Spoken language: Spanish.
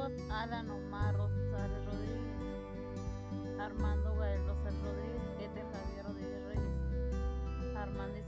hijos, Alan Omar Rosales Rodríguez, Armando Gael Rosales Rodríguez, Ete Javier Rodríguez Reyes, Armando